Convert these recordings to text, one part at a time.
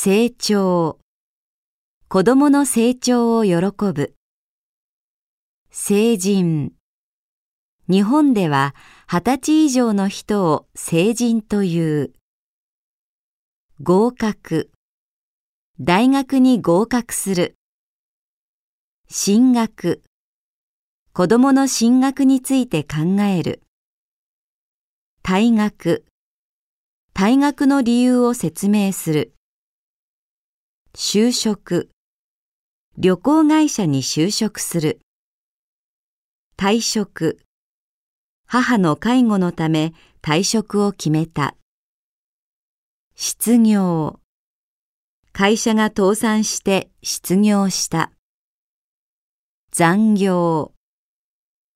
成長。子供の成長を喜ぶ。成人。日本では二十歳以上の人を成人という。合格。大学に合格する。進学。子供の進学について考える。退学。退学の理由を説明する。就職。旅行会社に就職する。退職。母の介護のため退職を決めた。失業。会社が倒産して失業した。残業。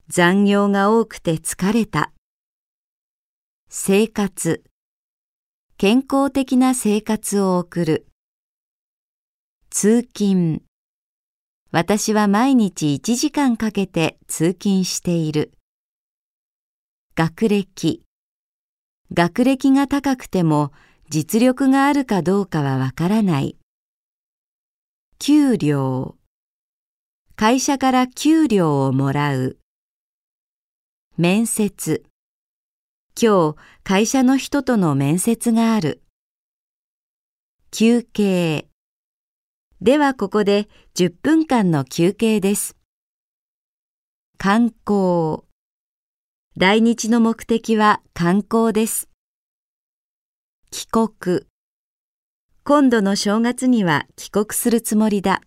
残業が多くて疲れた。生活。健康的な生活を送る。通勤私は毎日1時間かけて通勤している。学歴学歴が高くても実力があるかどうかはわからない。給料会社から給料をもらう。面接今日会社の人との面接がある。休憩ではここで10分間の休憩です。観光来日の目的は観光です。帰国今度の正月には帰国するつもりだ。